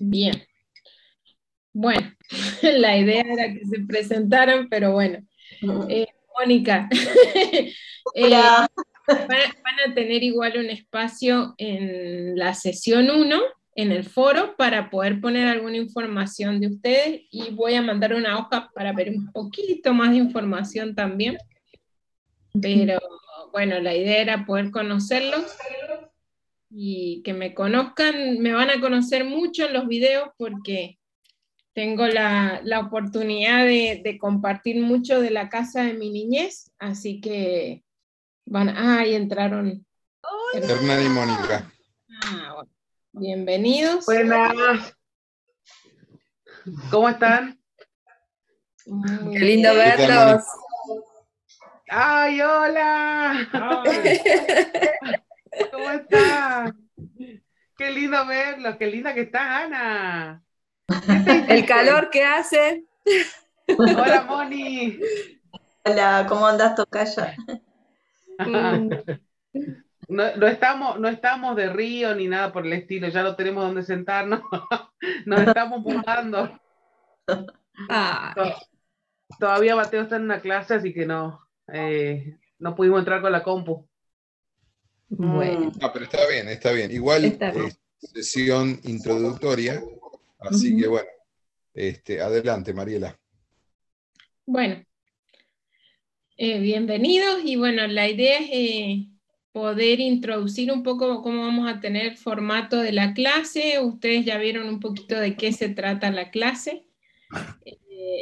Bien. Bueno, la idea era que se presentaran, pero bueno. Eh, Mónica, eh, van, a tener igual un espacio en la sesión 1, en el foro, para poder poner alguna información de ustedes y voy a mandar una hoja para ver un poquito más de información también. Pero bueno, la idea era poder conocerlos y que me conozcan, me van a conocer mucho en los videos porque tengo la, oportunidad de, compartir mucho de la casa de mi niñez, así que van, ah, ahí entraron. Hernán y Mónica. Ah, Bienvenidos. Buenas. ¿Cómo están? Qué lindo verlos. ¡Ay, hola! ¿Cómo estás? Qué lindo verlos, qué linda que está Ana. El calor que hace. Hola, Moni. Hola, ¿cómo andas, Tocaya? Mm. No, estamos, no estamos de río ni nada por el estilo, ya no tenemos donde sentarnos, nos estamos mudando. Todavía Mateo está en una clase, así que no, eh, no pudimos entrar con la compu. Bueno. No, pero está bien, está bien. Igual es sesión introductoria, así que bueno, este, adelante, Mariela. Bueno, eh, bienvenidos y bueno, la idea es eh, poder introducir un poco cómo vamos a tener formato de la clase. Ustedes ya vieron un poquito de qué se trata la clase. Eh,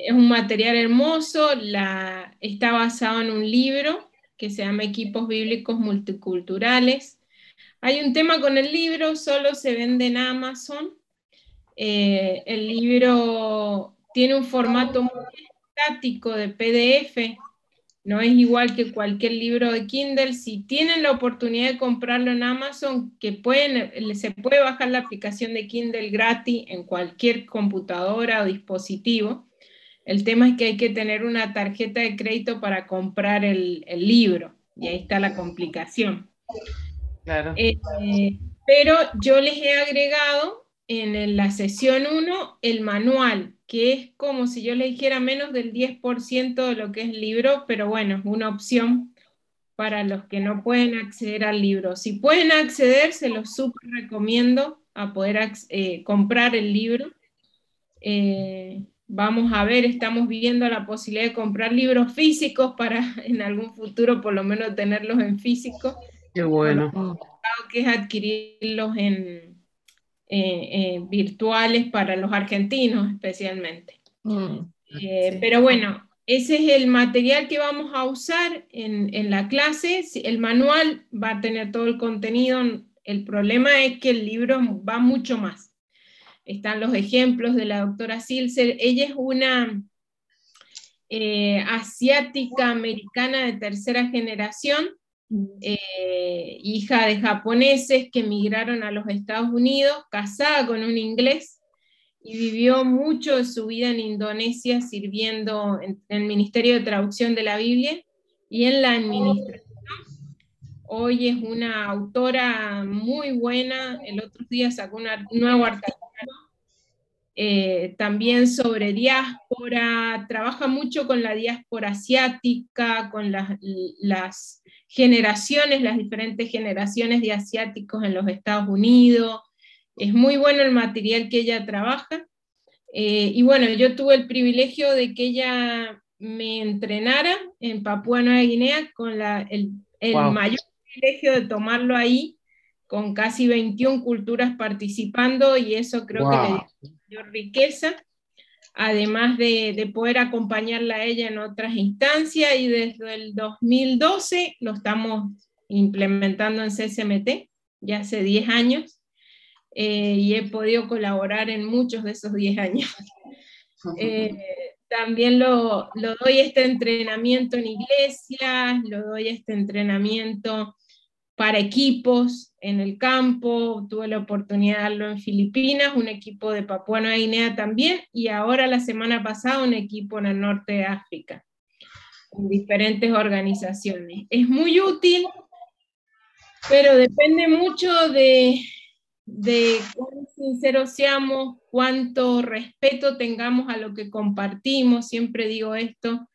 es un material hermoso, la, está basado en un libro que se llama Equipos Bíblicos Multiculturales. Hay un tema con el libro, solo se vende en Amazon. Eh, el libro tiene un formato muy estático de PDF, no es igual que cualquier libro de Kindle. Si tienen la oportunidad de comprarlo en Amazon, que pueden, se puede bajar la aplicación de Kindle gratis en cualquier computadora o dispositivo. El tema es que hay que tener una tarjeta de crédito para comprar el, libro, y ahí está la complicación. Claro. Eh, pero yo les he agregado en la sesión 1 el manual, que es como si yo le dijera menos del 10% de lo que es el libro, pero bueno, es una opción para los que no pueden acceder al libro. Si pueden acceder, se los súper recomiendo a poder eh, comprar el libro. Eh, vamos a ver, estamos viendo la posibilidad de comprar libros físicos para en algún futuro por lo menos tenerlos en físico. Qué bueno. Que es adquirirlos en, eh, eh, virtuales para los argentinos especialmente. Mm, eh, pero bueno, ese es el material que vamos a usar en, en, la clase. El manual va a tener todo el contenido. El problema es que el libro va mucho más. Están los ejemplos de la doctora Silser. Ella es una asiática americana de tercera generación eh, hija de japoneses que emigraron a los Estados Unidos, casada con un inglés y vivió mucho de su vida en Indonesia sirviendo en, el Ministerio de Traducción de la Biblia y en la administración. Hoy es una autora muy buena, el otro día sacó un nuevo artículo eh, también sobre diáspora, trabaja mucho con la diáspora asiática, con las, las, generaciones, las diferentes generaciones de asiáticos en los Estados Unidos. Es muy bueno el material que ella trabaja. Eh, y bueno, yo tuve el privilegio de que ella me entrenara en Papúa Nueva Guinea con la, el, el mayor privilegio de tomarlo ahí, con casi 21 culturas participando, y eso creo que le dio mayor riqueza además de, poder acompañarla a ella en otras instancias y desde el 2012 lo estamos implementando en CSMT, ya hace 10 años, eh, y he podido colaborar en muchos de esos 10 años. Eh, también lo, lo, doy este entrenamiento en iglesias, lo doy este entrenamiento para equipos en el campo, tuve la oportunidad de darlo en Filipinas, un equipo de Papua Nueva Guinea también, y ahora la semana pasada un equipo en el norte de África, en diferentes organizaciones. Es muy útil, pero depende mucho de, de cuán sinceros seamos, cuánto respeto tengamos a lo que compartimos, siempre digo esto,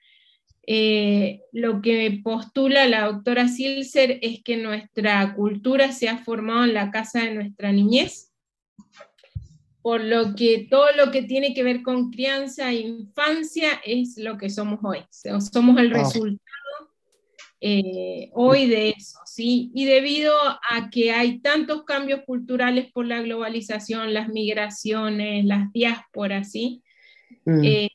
eh, lo que postula la doctora Silser es que nuestra cultura se ha formado en la casa de nuestra niñez, por lo que todo lo que tiene que ver con crianza e infancia es lo que somos hoy, somos el ah. resultado eh, hoy de eso, ¿sí? Y debido a que hay tantos cambios culturales por la globalización, las migraciones, las diásporas, ¿sí? Mm. Eh,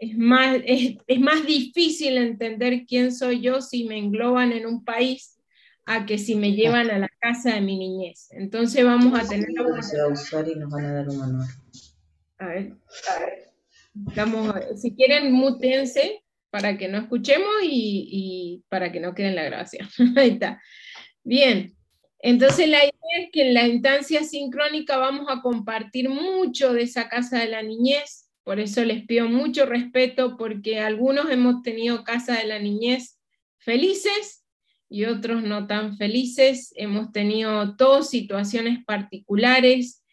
es más, es, más difícil entender quién soy yo si me engloban en un país a que si me llevan a la casa de mi niñez. Entonces vamos a tener... Se va a usar y nos van a dar un. A ver, a ver. si quieren, mutense para que no escuchemos y, y para que no quede en la grabación. Ahí está. Bien, entonces la idea es que en la instancia sincrónica vamos a compartir mucho de esa casa de la niñez, por eso les pido mucho respeto porque algunos hemos tenido casa de la niñez felices y otros no tan felices. Hemos tenido todas situaciones particulares.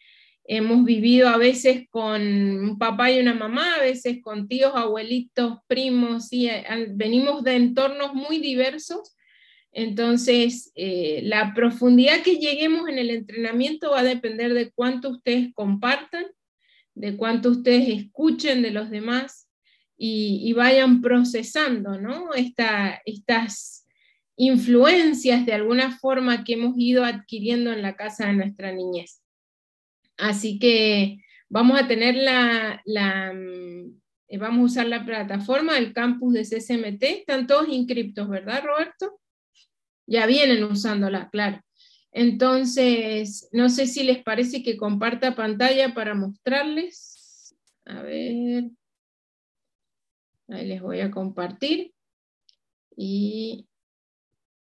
Hemos vivido a veces con un papá y una mamá, a veces con tíos, abuelitos, primos, y eh, venimos de entornos muy diversos. Entonces, eh, la profundidad que lleguemos en el entrenamiento va a depender de cuánto ustedes compartan de cuánto ustedes escuchen de los demás y, vayan procesando ¿no? estas influencias de alguna forma que hemos ido adquiriendo en la casa de nuestra niñez. Así que vamos a tener la, mm, vamos a usar la plataforma del campus de CCMT, están todos inscriptos, ¿verdad, Roberto? Ya vienen usándola, claro. Entonces, no sé si les parece que comparta pantalla para mostrarles. A ver. Ahí les voy a compartir. Y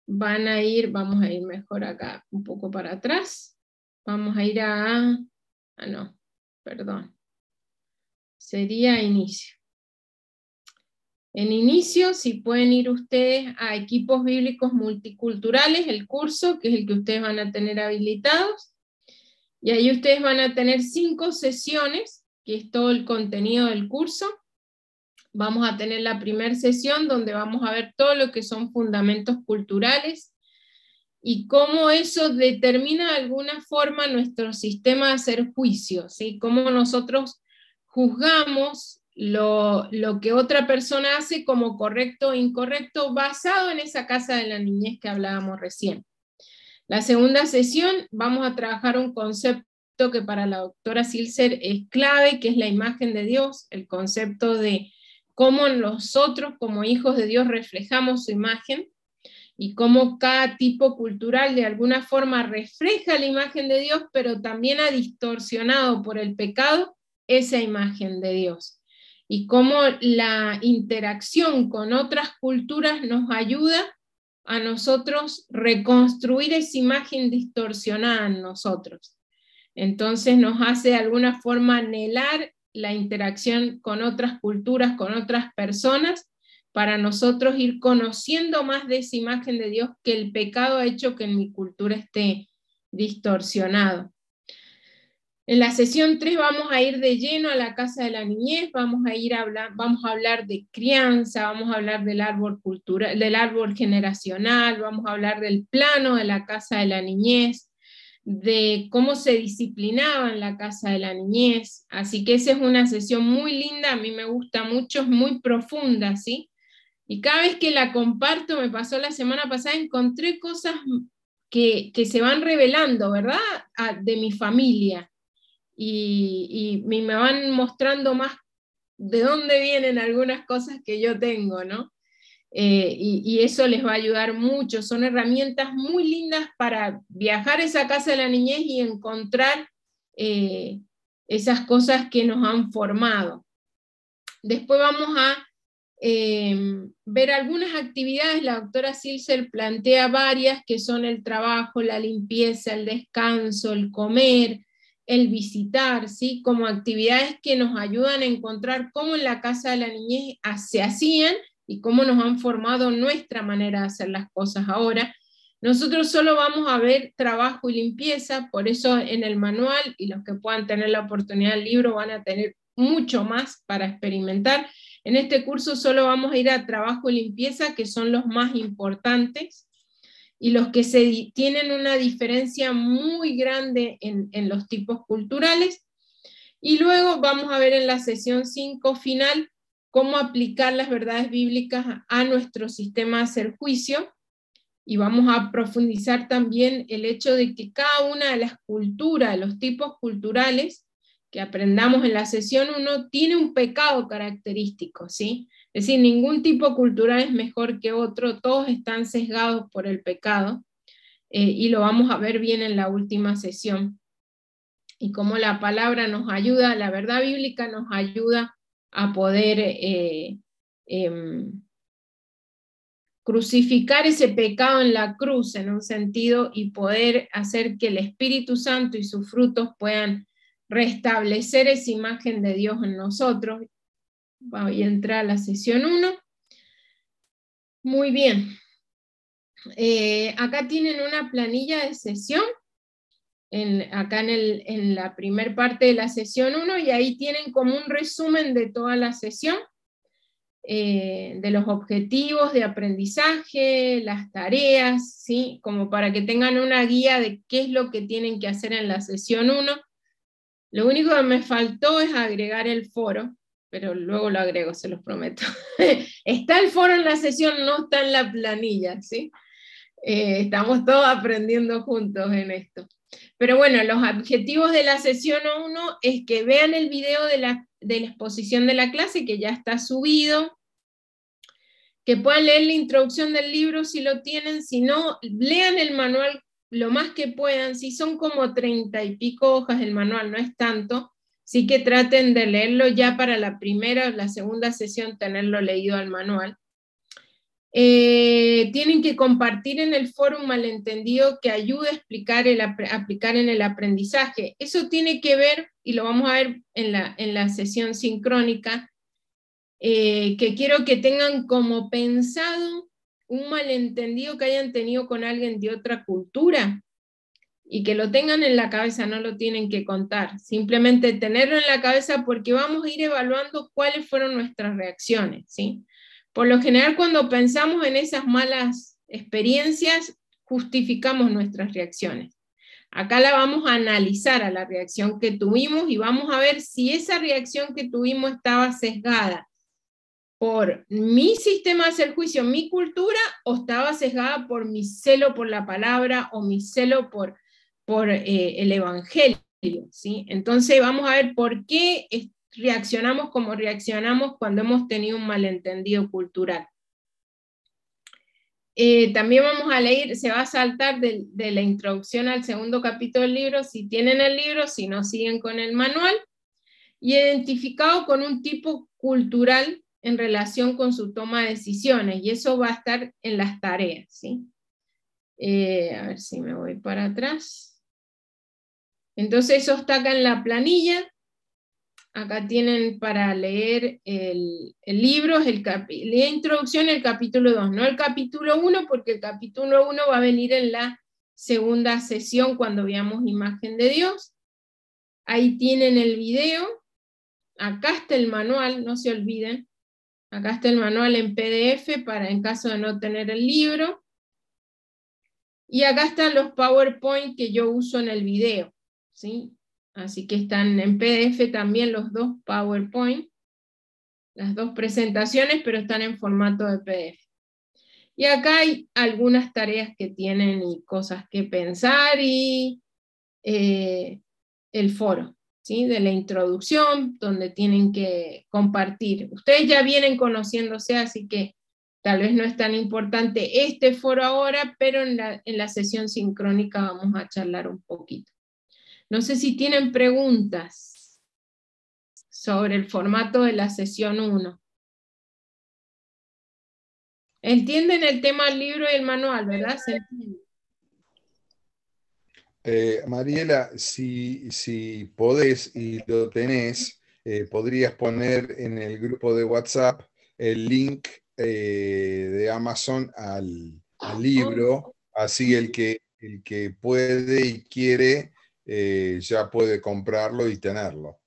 van a ir, vamos a ir mejor acá, un poco para atrás. Vamos a ir a, ah no, perdón. Sería inicio. En inicio, si pueden ir ustedes a equipos bíblicos multiculturales, el curso, que es el que ustedes van a tener habilitados, y ahí ustedes van a tener cinco sesiones, que es todo el contenido del curso. Vamos a tener la primera sesión donde vamos a ver todo lo que son fundamentos culturales y cómo eso determina de alguna forma nuestro sistema de hacer juicios, ¿sí? cómo nosotros juzgamos lo, que otra persona hace como correcto o incorrecto basado en esa casa de la niñez que hablábamos recién. La segunda sesión vamos a trabajar un concepto que para la doctora Silser es clave, que es la imagen de Dios, el concepto de cómo nosotros como hijos de Dios reflejamos su imagen y cómo cada tipo cultural de alguna forma refleja la imagen de Dios, pero también ha distorsionado por el pecado esa imagen de Dios y cómo la interacción con otras culturas nos ayuda a nosotros reconstruir esa imagen distorsionada en nosotros. Entonces nos hace de alguna forma anhelar la interacción con otras culturas, con otras personas, para nosotros ir conociendo más de esa imagen de Dios que el pecado ha hecho que en mi cultura esté distorsionado. En la sesión 3 vamos a ir de lleno a la casa de la niñez, vamos a ir a hablar, vamos a hablar de crianza, vamos a hablar del árbol cultural, del árbol generacional, vamos a hablar del plano de la casa de la niñez, de cómo se disciplinaba en la casa de la niñez. Así que esa es una sesión muy linda, a mí me gusta mucho, es muy profunda, ¿sí? Y cada vez que la comparto, me pasó la semana pasada, encontré cosas que, que se van revelando, ¿verdad? de mi familia y, me van mostrando más de dónde vienen algunas cosas que yo tengo, ¿no? Eh, y, eso les va a ayudar mucho. Son herramientas muy lindas para viajar a esa casa de la niñez y encontrar eh, esas cosas que nos han formado. Después vamos a eh, ver algunas actividades. La doctora Silser plantea varias que son el trabajo, la limpieza, el descanso, el comer, el visitar, ¿sí? Como actividades que nos ayudan a encontrar cómo en la casa de la niñez se hacían y cómo nos han formado nuestra manera de hacer las cosas ahora. Nosotros solo vamos a ver trabajo y limpieza, por eso en el manual y los que puedan tener la oportunidad del libro van a tener mucho más para experimentar. En este curso solo vamos a ir a trabajo y limpieza, que son los más importantes y los que se, tienen una diferencia muy grande en, en los tipos culturales. Y luego vamos a ver en la sesión 5 final cómo aplicar las verdades bíblicas a nuestro sistema de hacer juicio. Y vamos a profundizar también el hecho de que cada una de las culturas, los tipos culturales que aprendamos en la sesión 1, tiene un pecado característico, ¿sí? Es decir, ningún tipo cultural es mejor que otro, todos están sesgados por el pecado, eh, y lo vamos a ver bien en la última sesión. Y cómo la palabra nos ayuda, la verdad bíblica nos ayuda a poder eh, em, crucificar ese pecado en la cruz en un sentido y poder hacer que el Espíritu Santo y sus frutos puedan restablecer esa imagen de Dios en nosotros. Voy a entrar a la sesión 1. Muy bien. Eh, acá tienen una planilla de sesión acá en, el, en la primer parte de la sesión 1 y ahí tienen como un resumen de toda la sesión, eh, de los objetivos de aprendizaje, las tareas, ¿sí? como para que tengan una guía de qué es lo que tienen que hacer en la sesión 1. Lo único que me faltó es agregar el foro, pero luego lo agrego, se los prometo. está el foro en la sesión, no está en la planilla, ¿sí? Eh, estamos todos aprendiendo juntos en esto. Pero bueno, los objetivos de la sesión 1 es que vean el video de la, de la exposición de la clase, que ya está subido, que puedan leer la introducción del libro si lo tienen, si no, lean el manual lo más que puedan, si son como treinta y pico hojas el manual, no es tanto, sí que traten de leerlo ya para la primera o la segunda sesión, tenerlo leído al manual. Eh, tienen que compartir en el foro un malentendido que ayude a explicar el, aplicar en el aprendizaje. Eso tiene que ver, y lo vamos a ver en la, en la sesión sincrónica, eh, que quiero que tengan como pensado un malentendido que hayan tenido con alguien de otra cultura y que lo tengan en la cabeza, no lo tienen que contar, simplemente tenerlo en la cabeza porque vamos a ir evaluando cuáles fueron nuestras reacciones, ¿sí? Por lo general, cuando pensamos en esas malas experiencias, justificamos nuestras reacciones. Acá la vamos a analizar a la reacción que tuvimos y vamos a ver si esa reacción que tuvimos estaba sesgada por mi sistema de hacer juicio, mi cultura, o estaba sesgada por mi celo por la palabra o mi celo por, por eh, el evangelio. ¿sí? Entonces vamos a ver por qué reaccionamos como reaccionamos cuando hemos tenido un malentendido cultural. Eh, también vamos a leer, se va a saltar de, la introducción al segundo capítulo del libro, si tienen el libro, si no siguen con el manual, identificado con un tipo cultural en relación con su toma de decisiones, y eso va a estar en las tareas. ¿sí? Eh, a ver si me voy para atrás. Entonces eso está acá en la planilla, Acá tienen para leer el, libro, el la introducción, el capítulo 2, no el capítulo 1, porque el capítulo 1 va a venir en la segunda sesión cuando veamos imagen de Dios. Ahí tienen el video. Acá está el manual, no se olviden. Acá está el manual en PDF para en caso de no tener el libro. Y acá están los PowerPoint que yo uso en el video. ¿sí? Así que están en PDF también los dos PowerPoint, las dos presentaciones, pero están en formato de PDF. Y acá hay algunas tareas que tienen y cosas que pensar y eh, el foro, ¿sí? de la introducción, donde tienen que compartir. Ustedes ya vienen conociéndose, así que tal vez no es tan importante este foro ahora, pero en la, en la sesión sincrónica vamos a charlar un poquito. No sé si tienen preguntas sobre el formato de la sesión 1. Entienden el tema del libro y el manual, ¿verdad? Eh, Mariela, si, si podés y lo tenés, eh, podrías poner en el grupo de WhatsApp el link eh, de Amazon al, al libro Así el que, el que puede y quiere ya puede comprarlo y tenerlo.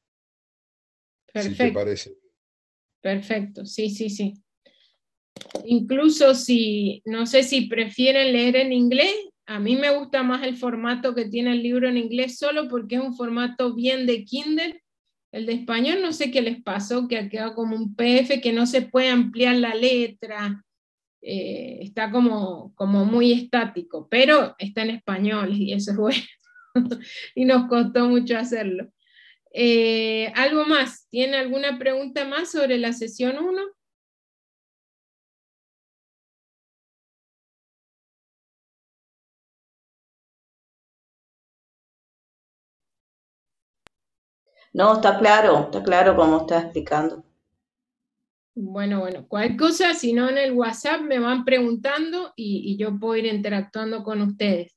Perfecto. parece. Perfecto, sí, sí, sí. Incluso si, no sé si prefieren leer en inglés, a mí me gusta más el formato que tiene el libro en inglés solo porque es un formato bien de Kindle. El de español no sé qué les pasó, que ha quedado como un PF que no se puede ampliar la letra, eh, está como, como muy estático, pero está en español y eso es bueno. y nos costó mucho hacerlo. Eh, ¿Algo más? ¿Tiene alguna pregunta más sobre la sesión 1? No, está claro, está claro como está explicando. Bueno, bueno, cualquier cosa, si no en el WhatsApp me van preguntando y, yo puedo ir interactuando con ustedes.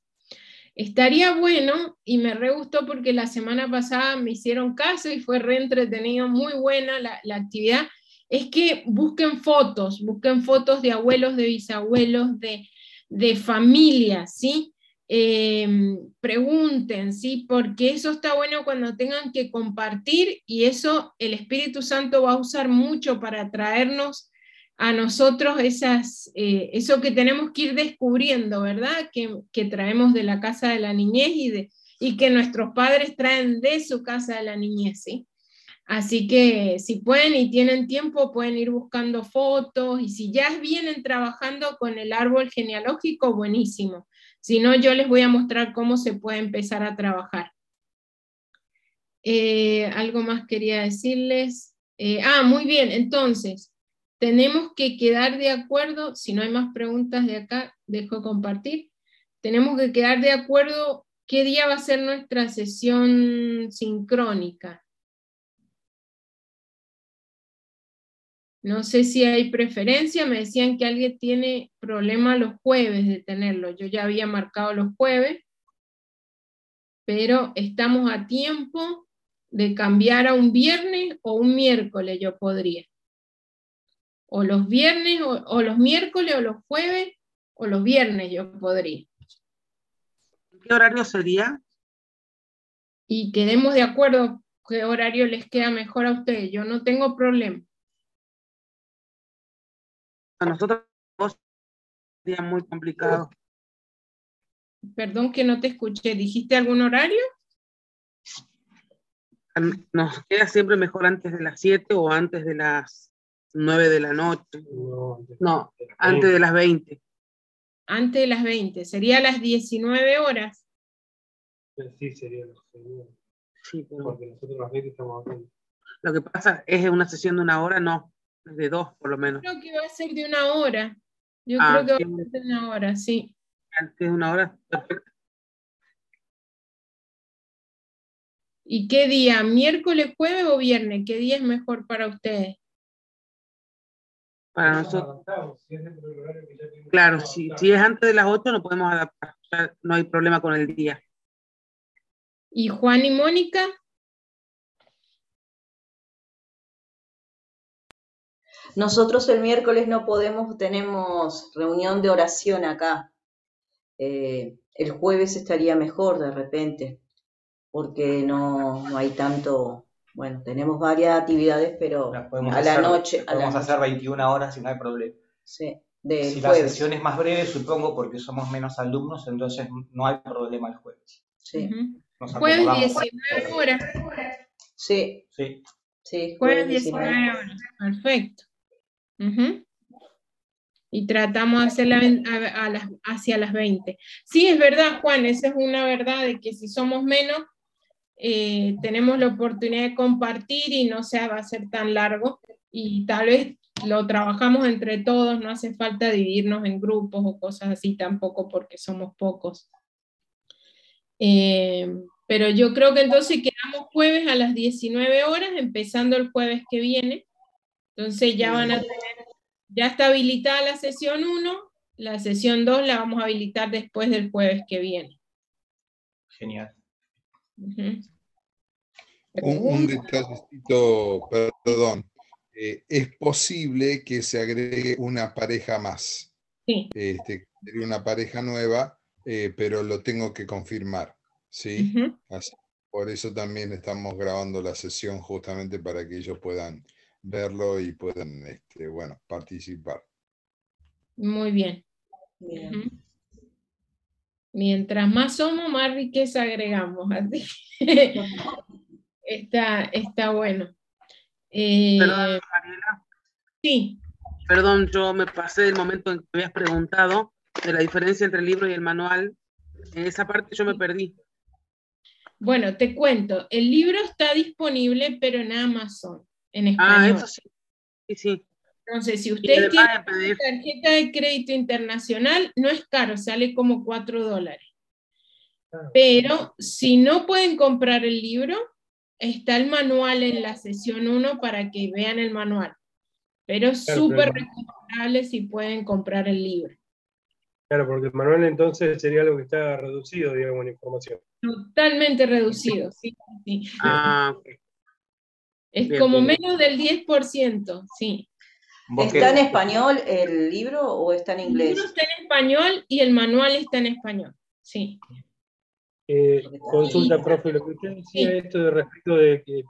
Estaría bueno, y me re gustó porque la semana pasada me hicieron caso y fue re entretenido, muy buena la, actividad, es que busquen fotos, busquen fotos de abuelos, de bisabuelos, de, de familias, ¿sí? Em, pregunten, ¿sí? Porque eso está bueno cuando tengan que compartir y eso el Espíritu Santo va a usar mucho para traernos a nosotros esas, eh, eso que tenemos que ir descubriendo, ¿verdad? Que, que, traemos de la casa de la niñez y, de, y que nuestros padres traen de su casa de la niñez, ¿sí? Así que si pueden y tienen tiempo, pueden ir buscando fotos y si ya vienen trabajando con el árbol genealógico, buenísimo. Si no, yo les voy a mostrar cómo se puede empezar a trabajar. Eh, algo más quería decirles. Eh, ah, muy bien, entonces, tenemos que quedar de acuerdo, si no hay más preguntas de acá, dejo compartir. Tenemos que quedar de acuerdo qué día va a ser nuestra sesión sincrónica. No sé si hay preferencia, me decían que alguien tiene problema los jueves de tenerlo. Yo ya había marcado los jueves, pero estamos a tiempo de cambiar a un viernes o un miércoles, yo podría. O los viernes, o, los miércoles, o los jueves, o los viernes yo podría. ¿Qué horario sería? Y quedemos de acuerdo qué horario les queda mejor a ustedes. Yo no tengo problema a nosotros sería muy complicado. Perdón que no te escuché. ¿Dijiste algún horario? Nos queda siempre mejor antes de las 7 o antes de las 9 de la noche. No, antes de las 20. Antes de las 20. ¿Sería a las 19 horas? Sí, sería lo Sí, Porque nosotros las 20 estamos Lo que pasa es una sesión de una hora, no de dos por lo menos. Yo creo que va a ser de una hora. Yo ah, creo que va a ser de una hora, sí. Antes de una hora, perfecto. ¿Y qué día? ¿Miércoles, jueves o viernes? ¿Qué día es mejor para ustedes? Para nosotros. Claro, si, si es antes de las 8 no podemos adaptar. no hay problema con el día. ¿Y Juan y Mónica? Nosotros el miércoles no podemos, tenemos reunión de oración acá. Eh, el jueves estaría mejor de repente, porque no, hay tanto, bueno, tenemos varias actividades, pero a la noche... Podemos a hacer 21 horas y no hay problema. Sí, si la sesión es más breve, supongo, porque somos menos alumnos, entonces no hay problema el jueves. Sí. Jueves 19 horas. Sí. Sí. sí jueves 19 horas. Perfecto. Y tratamos de hacerla hacia las 20. Sí, es verdad, Juan, esa es una verdad de que si somos menos, eh, tenemos la oportunidad de compartir y no se va a ser tan largo. Y tal vez lo trabajamos entre todos, no hace falta dividirnos en grupos o cosas así tampoco porque somos pocos. Eh, pero yo creo que entonces quedamos jueves a las 19 horas, empezando el jueves que viene. Entonces ya van a tener, ya está habilitada la sesión 1, la sesión 2 la vamos a habilitar después del jueves que viene. Genial. Un, un detallito, perdón. Eh, es posible que se agregue una pareja más. Sí. Este, una pareja nueva eh, pero lo tengo que confirmar, ¿sí? por eso también estamos grabando la sesión justamente para que ellos puedan verlo y puedan, este, bueno, participar. Muy bien. Mientras más somos, más riqueza agregamos. Así está, está bueno. Eh, Perdón, Mariela. Sí. Perdón, yo me pasé del momento en que me habías preguntado de la diferencia entre el libro y el manual. En esa parte yo me perdí. Bueno, te cuento, el libro está disponible, pero en Amazon, en ah, español. Ah, eso sí. Sí, sí. Entonces, si usted tiene tarjeta de crédito internacional, no es caro, sale como 4 dólares. Pero si no pueden comprar el libro, está el manual en la sesión 1 para que vean el manual. Pero es súper recomendable si pueden comprar el libro. Claro, porque el manual entonces sería algo que está reducido, digamos, en información. Totalmente reducido, sí. Ah, es como menos del 10%, sí. ¿Está en español el libro o está en inglés? El libro está en español y el manual está en español, sí. Eh, consulta, profe, lo que usted decía esto de respecto de que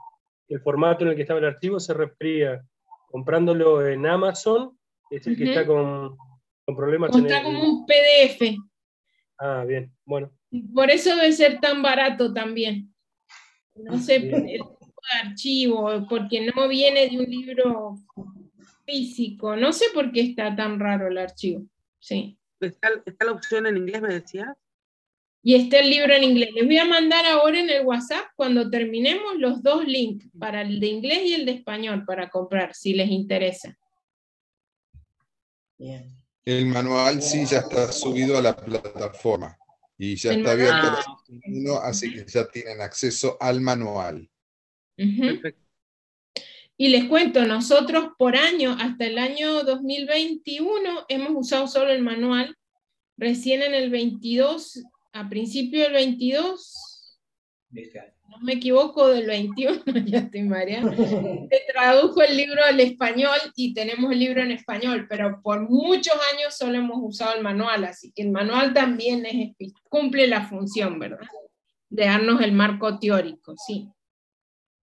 el formato en el que estaba el archivo se refería comprándolo en Amazon, es el que está con, problemas. Está como un PDF. Ah, bien, bueno. Por eso debe ser tan barato también. No sé, de archivo, porque no viene de un libro físico. No sé por qué está tan raro el archivo. Sí. ¿Está, la opción en inglés, me decías? Y está el libro en inglés. Les voy a mandar ahora en el WhatsApp, cuando terminemos, los dos links, para el de inglés y el de español, para comprar, si les interesa. Bien. El manual sí ya está subido a la plataforma y ya está abierto, así que ya tienen acceso al manual. Y les cuento, nosotros por año, hasta el año 2021, hemos usado solo el manual. Recién en el 22, a principio del 22, este no me equivoco, del 21, ya estoy mareando, se tradujo el libro al español y tenemos el libro en español, pero por muchos años solo hemos usado el manual, así que el manual también es, cumple la función, ¿verdad? De darnos el marco teórico, sí.